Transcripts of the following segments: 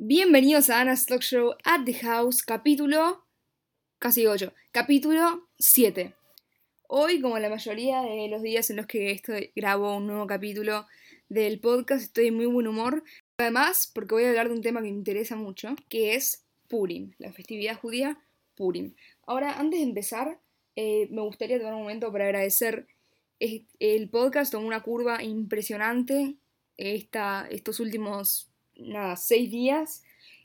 Bienvenidos a Anna's Talk Show at the House, capítulo casi 8, capítulo 7. Hoy, como la mayoría de los días en los que estoy, grabo un nuevo capítulo del podcast, estoy en muy buen humor. Además, porque voy a hablar de un tema que me interesa mucho, que es Purim, la festividad judía Purim. Ahora, antes de empezar, eh, me gustaría tomar un momento para agradecer. El podcast tomó una curva impresionante esta, estos últimos, nada, seis días.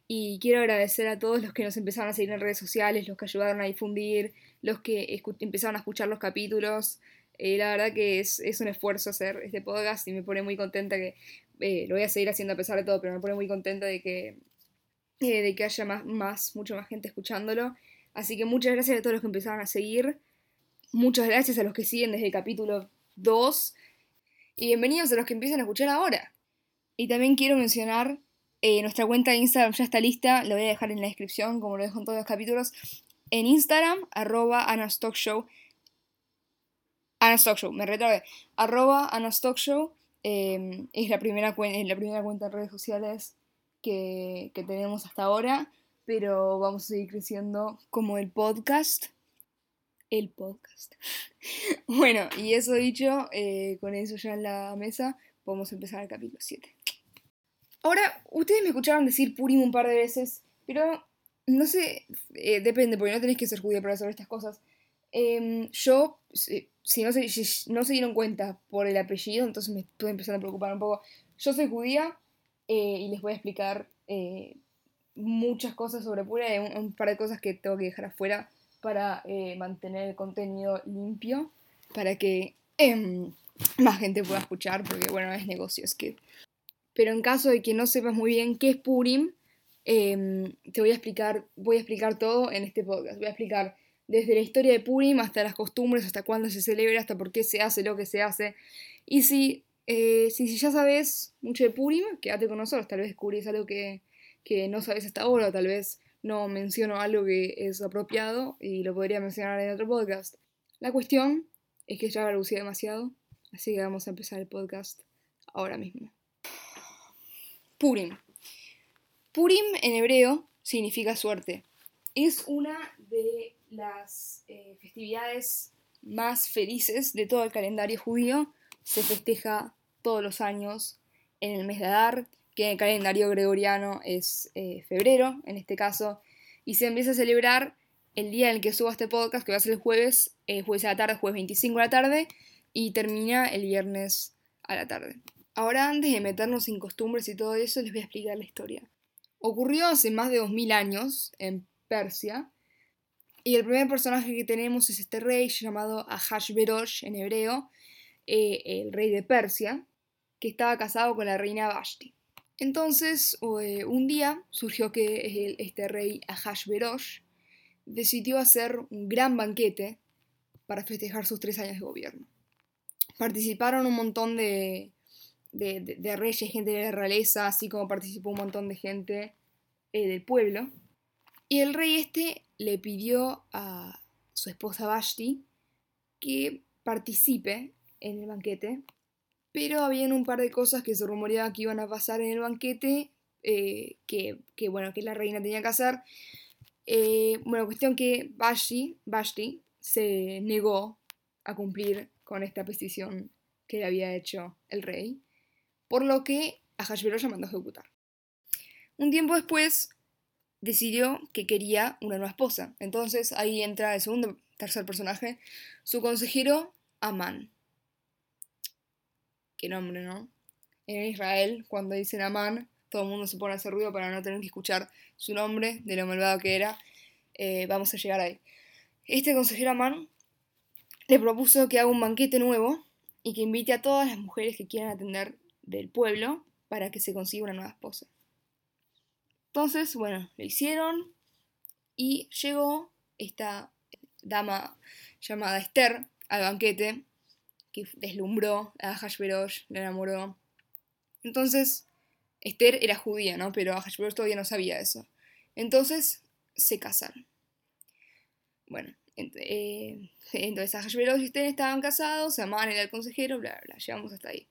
Y quiero agradecer a todos los que nos empezaron a seguir en redes sociales, los que ayudaron a difundir, los que empezaron a escuchar los capítulos. Eh, la verdad que es, es, un esfuerzo hacer este podcast y me pone muy contenta que eh, lo voy a seguir haciendo a pesar de todo, pero me pone muy contenta de que, eh, de que haya más, más, mucho más gente escuchándolo. Así que muchas gracias a todos los que empezaron a seguir. Muchas gracias a los que siguen desde el capítulo 2. Y bienvenidos a los que empiezan a escuchar ahora. Y también quiero mencionar, eh, nuestra cuenta de Instagram ya está lista, lo voy a dejar en la descripción, como lo dejo en todos los capítulos. En Instagram, arroba anastockshow. Anastockshow, me retrabé. Arroba anastockshow. Eh, es, la primera, es la primera cuenta de redes sociales que, que tenemos hasta ahora, pero vamos a seguir creciendo como el podcast el podcast. bueno, y eso dicho, eh, con eso ya en la mesa, podemos empezar el capítulo 7. Ahora, ustedes me escucharon decir Purim un par de veces, pero no sé, eh, depende, porque no tenéis que ser judía para saber estas cosas. Eh, yo, si, no se, si no se dieron cuenta por el apellido, entonces me estoy empezando a preocupar un poco. Yo soy judía eh, y les voy a explicar eh, muchas cosas sobre Purim, un, un par de cosas que tengo que dejar afuera para mantener el contenido limpio, para que eh, más gente pueda escuchar, porque bueno, es negocio, es que... Pero en caso de que no sepas muy bien qué es Purim, eh, te voy a explicar, voy a explicar todo en este podcast. Voy a explicar desde la historia de Purim hasta las costumbres, hasta cuándo se celebra, hasta por qué se hace lo que se hace. Y si, si, si, ya sabes mucho de Purim, quédate con nosotros, tal vez descubrís algo que, que no sabes hasta ahora, o tal vez no menciono algo que es apropiado y lo podría mencionar en otro podcast. La cuestión es que ya reducí demasiado, así que vamos a empezar el podcast ahora mismo. Purim. Purim en hebreo significa suerte. Es una de las eh, festividades más felices de todo el calendario judío. Se festeja todos los años en el mes de Adar, que en el calendario gregoriano es eh, febrero, en este caso, y se empieza a celebrar el día en el que suba este podcast, que va a ser el jueves, eh, jueves a la tarde, jueves 25 a la tarde, y termina el viernes a la tarde. Ahora, antes de meternos en costumbres y todo eso, les voy a explicar la historia. Ocurrió hace más de 2000 años en Persia, y el primer personaje que tenemos es este rey llamado Ahashverosh en hebreo, eh, el rey de Persia, que estaba casado con la reina Vashti. Entonces, eh, un día surgió que este rey Ahashverosh decidió hacer un gran banquete para festejar sus tres años de gobierno. Participaron un montón de, de, reyes, gente de la realeza, así como participó un montón de gente eh, del pueblo. Y el rey este le pidió a su esposa Vashti que participe en el banquete pero habían un par de cosas que se rumoreaba que iban a pasar en el banquete, eh, que, que, bueno, que la reina tenía que hacer. Eh, bueno, cuestión que Vashti, Vashti se negó a cumplir con esta petición que le había hecho el rey, por lo que a Hashverosh mandó a ejecutar. Un tiempo después decidió que quería una nueva esposa. Entonces ahí entra el segundo, tercer personaje, su consejero Amán qué nombre, ¿no? En Israel, cuando dicen Amán, todo el mundo se pone a hacer ruido para no tener que escuchar su nombre, de lo malvado que era. Eh, vamos a llegar ahí. Este consejero Amán le propuso que haga un banquete nuevo y que invite a todas las mujeres que quieran atender del pueblo para que se consiga una nueva esposa. Entonces, bueno, lo hicieron y llegó esta dama llamada Esther al banquete que deslumbró a Hashverosh, le enamoró. Entonces, Esther era judía, ¿no? Pero Hashverosh todavía no sabía eso. Entonces, se casaron. Bueno, eh, entonces Hashverosh y Esther estaban casados, Amán era el consejero, bla, bla, bla, llegamos hasta ahí.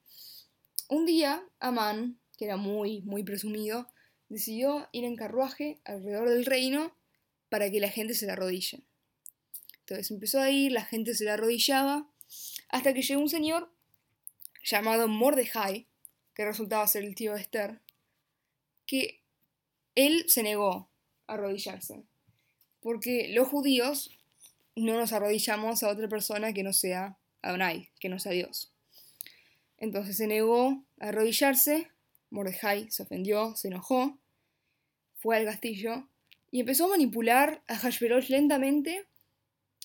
Un día, Amán, que era muy, muy presumido, decidió ir en carruaje alrededor del reino para que la gente se la arrodille. Entonces empezó a ir, la gente se la arrodillaba, hasta que llegó un señor llamado Mordejai, que resultaba ser el tío de Esther, que él se negó a arrodillarse, porque los judíos no nos arrodillamos a otra persona que no sea Adonai, que no sea Dios. Entonces se negó a arrodillarse, Mordejai se ofendió, se enojó, fue al castillo y empezó a manipular a Hashverosh lentamente,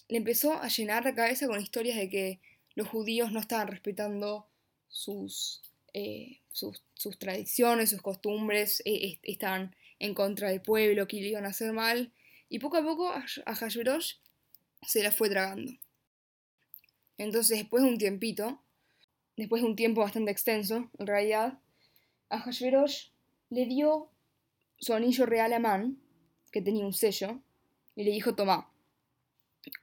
le empezó a llenar la cabeza con historias de que los judíos no estaban respetando sus, eh, sus, tradiciones, sus costumbres, e, estaban en contra del pueblo, que le iban a hacer mal, y poco a poco a Hashverosh se la fue tragando. Entonces, después de un tiempito, después de un tiempo bastante extenso, en realidad, a Hashverosh le dio su anillo real a Man, que tenía un sello, y le dijo, toma,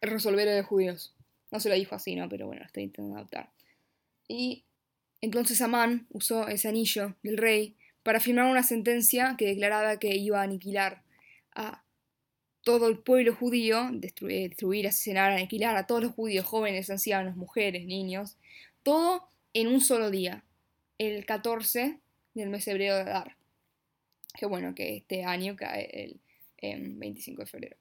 resolver de judíos. No se lo dijo así, ¿no? Pero bueno, estoy intentando adaptar. Y entonces Amán usó ese anillo del rey para firmar una sentencia que declaraba que iba a aniquilar a todo el pueblo judío, destruir, asesinar, aniquilar a todos los judíos, jóvenes, ancianos, mujeres, niños, todo en un solo día, el 14 del mes hebreo de Adar. Qué bueno que este año cae el 25 de febrero.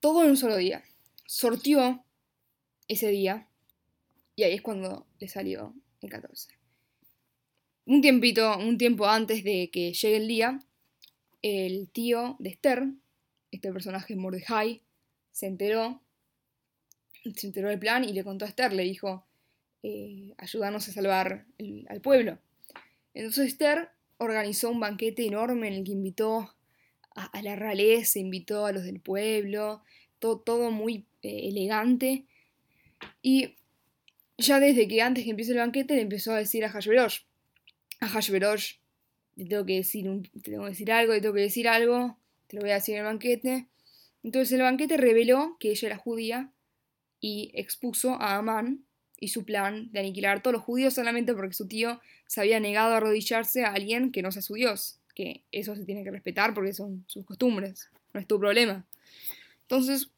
Todo en un solo día. Sortió ese día y ahí es cuando le salió el 14. Un tiempito, un tiempo antes de que llegue el día, el tío de Esther, este personaje Mordejai, se enteró, se enteró del plan y le contó a Esther, le dijo, eh, ayúdanos a salvar al pueblo. Entonces Esther organizó un banquete enorme en el que invitó a, la realeza, invitó a los del pueblo, todo, muy eh, elegante. Y ya desde que antes que empiece el banquete le empezó a decir a Hashverosh, a Hashverosh, le tengo que decir, tengo que decir algo, le tengo que decir algo, te lo voy a decir en el banquete. Entonces el banquete reveló que ella era judía y expuso a Amán y su plan de aniquilar a todos los judíos solamente porque su tío se había negado a arrodillarse a alguien que no sea su Dios, que eso se tiene que respetar porque son sus costumbres, no es tu problema. Entonces,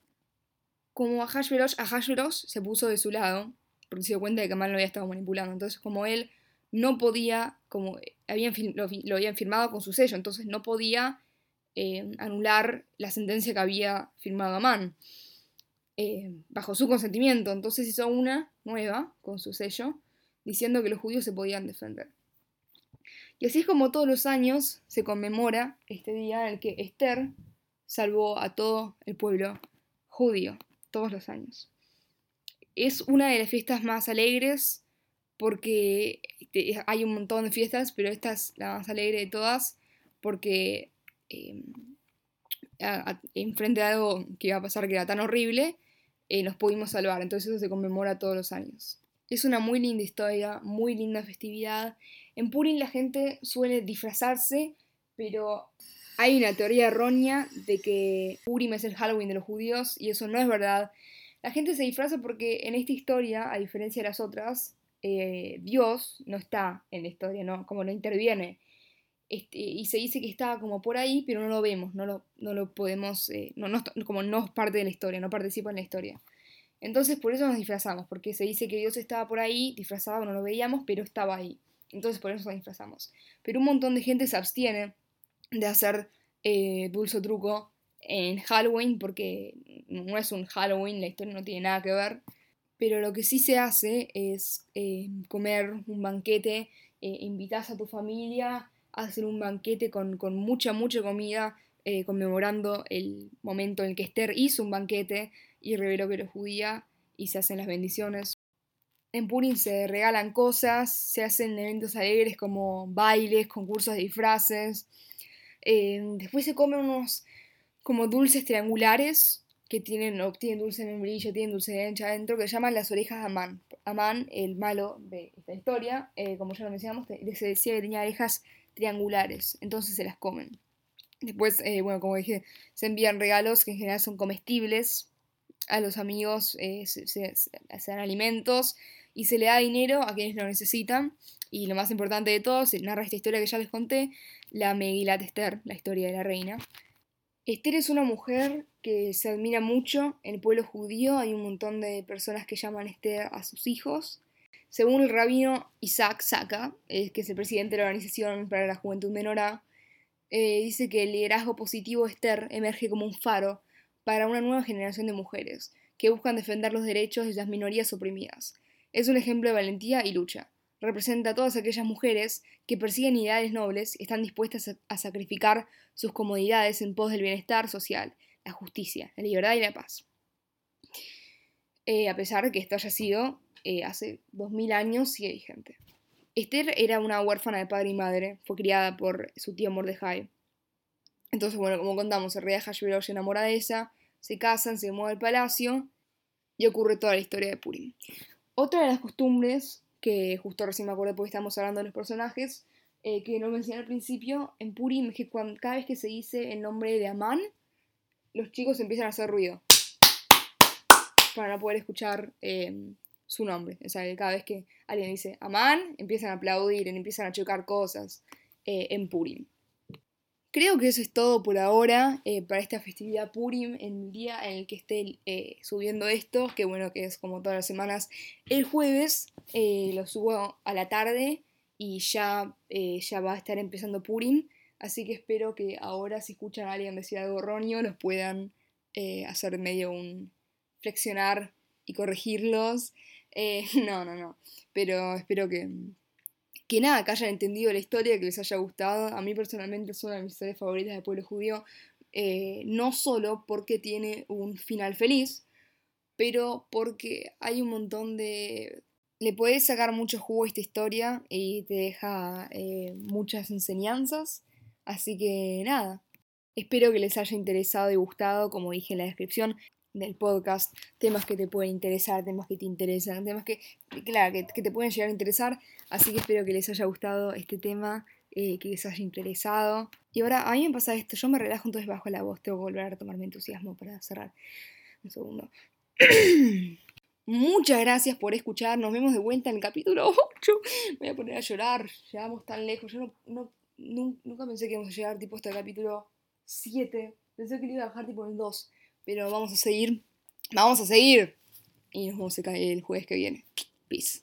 como a Hashverosh, a se puso de su lado, porque se dio cuenta de que Amán lo había estado manipulando. Entonces, como él no podía, como habían, lo, habían firmado con su sello, entonces no podía eh, anular la sentencia que había firmado Amán. Eh, bajo su consentimiento. Entonces hizo una nueva con su sello, diciendo que los judíos se podían defender. Y así es como todos los años se conmemora este día en el que Esther salvó a todo el pueblo judío, todos los años. Es una de las fiestas más alegres porque hay un montón de fiestas, pero esta es la más alegre de todas porque eh, enfrente de algo que iba a pasar que era tan horrible, eh, nos pudimos salvar. Entonces eso se conmemora todos los años. Es una muy linda historia, muy linda festividad. En Purim la gente suele disfrazarse, pero hay una teoría errónea de que Purim es el Halloween de los judíos y eso no es verdad. La gente se disfraza porque en esta historia, a diferencia de las otras, eh, Dios no está en la historia, ¿no? Como no interviene. Este, y se dice que estaba como por ahí, pero no lo vemos, no lo, no lo podemos, eh, no, no, como no es parte de la historia, no participa en la historia. Entonces por eso nos disfrazamos, porque se dice que Dios estaba por ahí, disfrazado, no lo veíamos, pero estaba ahí. Entonces por eso nos disfrazamos. Pero un montón de gente se abstiene de hacer eh, dulce truco en Halloween, porque no es un Halloween, la historia no tiene nada que ver. Pero lo que sí se hace es eh, comer un banquete, eh, invitas a tu familia, hacer un banquete con, mucha, mucha comida, eh, conmemorando el momento en el que Esther hizo un banquete y reveló que era judía y se hacen las bendiciones. En Purim se regalan cosas, se hacen eventos alegres como bailes, concursos de disfraces. Eh, después se comen unos como dulces triangulares que tienen, tienen dulce de membrillo, tienen dulce de leche adentro, que se llaman las orejas de Amán. Amán, el malo de esta historia, eh, como ya lo mencionamos, se decía que tenía orejas triangulares, entonces se las comen. Después, eh, bueno, como dije, se envían regalos que en general son comestibles a los amigos, eh, se, dan alimentos y se le da dinero a quienes lo necesitan. Y lo más importante de todo, se narra esta historia que ya les conté, la Megilat Esther, la historia de la reina. Esther es una mujer que se admira mucho en el pueblo judío, hay un montón de personas que llaman Esther a sus hijos. Según el rabino Isaac Saka, que es el presidente de la Organización para la Juventud Menorá, eh, dice que el liderazgo positivo Esther emerge como un faro para una nueva generación de mujeres que buscan defender los derechos de las minorías oprimidas. Es un ejemplo de valentía y lucha. Representa a todas aquellas mujeres que persiguen ideales nobles y están dispuestas a sacrificar sus comodidades en pos del bienestar social, la justicia, la libertad y la paz. Eh, a pesar de que esto haya sido eh, hace 2000 años, sigue vigente. Esther era una huérfana de padre y madre, fue criada por su tío Mordejai. Entonces, bueno, como contamos, el rey Hashverosh se enamora de ella, se casan, se mueve al palacio y ocurre toda la historia de Purim. Otra de las costumbres, que justo recién me acuerdo porque estamos hablando de los personajes, eh, que no mencioné al principio, en Purim es que cada vez que se dice el nombre de Amán, los chicos empiezan a hacer ruido para no poder escuchar em, su nombre. O sea, cada vez que alguien dice Amán, empiezan a aplaudir, empiezan a chocar cosas eh, en Purim. Creo que eso es todo por ahora eh, para esta festividad Purim, en el día en el que esté eh, subiendo esto, que bueno, que es como todas las semanas, el jueves lo subo a la tarde y ya, ya va a estar empezando Purim, así que espero que ahora si escuchan a alguien decir algo erróneo, los puedan hacer medio un flexionar y corregirlos. Eh, no, no, no. Pero espero que, que nada, que hayan entendido la historia, que les haya gustado. A mí personalmente es una de mis historias favoritas del pueblo judío. Eh, no solo porque tiene un final feliz, pero porque hay un montón de... Le puedes sacar mucho jugo a esta historia y te deja eh, muchas enseñanzas. Así que nada, espero que les haya interesado y gustado, como dije en la descripción del podcast, temas que te pueden interesar, temas que te interesan, temas que, claro, que, te pueden llegar a interesar. Así que espero que les haya gustado este tema, eh, que les haya interesado. Y ahora, a mí me pasa esto, yo me relajo entonces bajo la voz, tengo que volver a retomar mi entusiasmo para cerrar. Un segundo. Muchas gracias por escuchar, nos vemos de vuelta en el capítulo 8. voy a poner a llorar, llegamos tan lejos, yo no, nunca pensé que íbamos a llegar tipo hasta el capítulo 7. Pensé que lo iba a bajar tipo el 2. Pero vamos a seguir. Vamos a seguir. Y nos vemos el jueves que viene. Peace.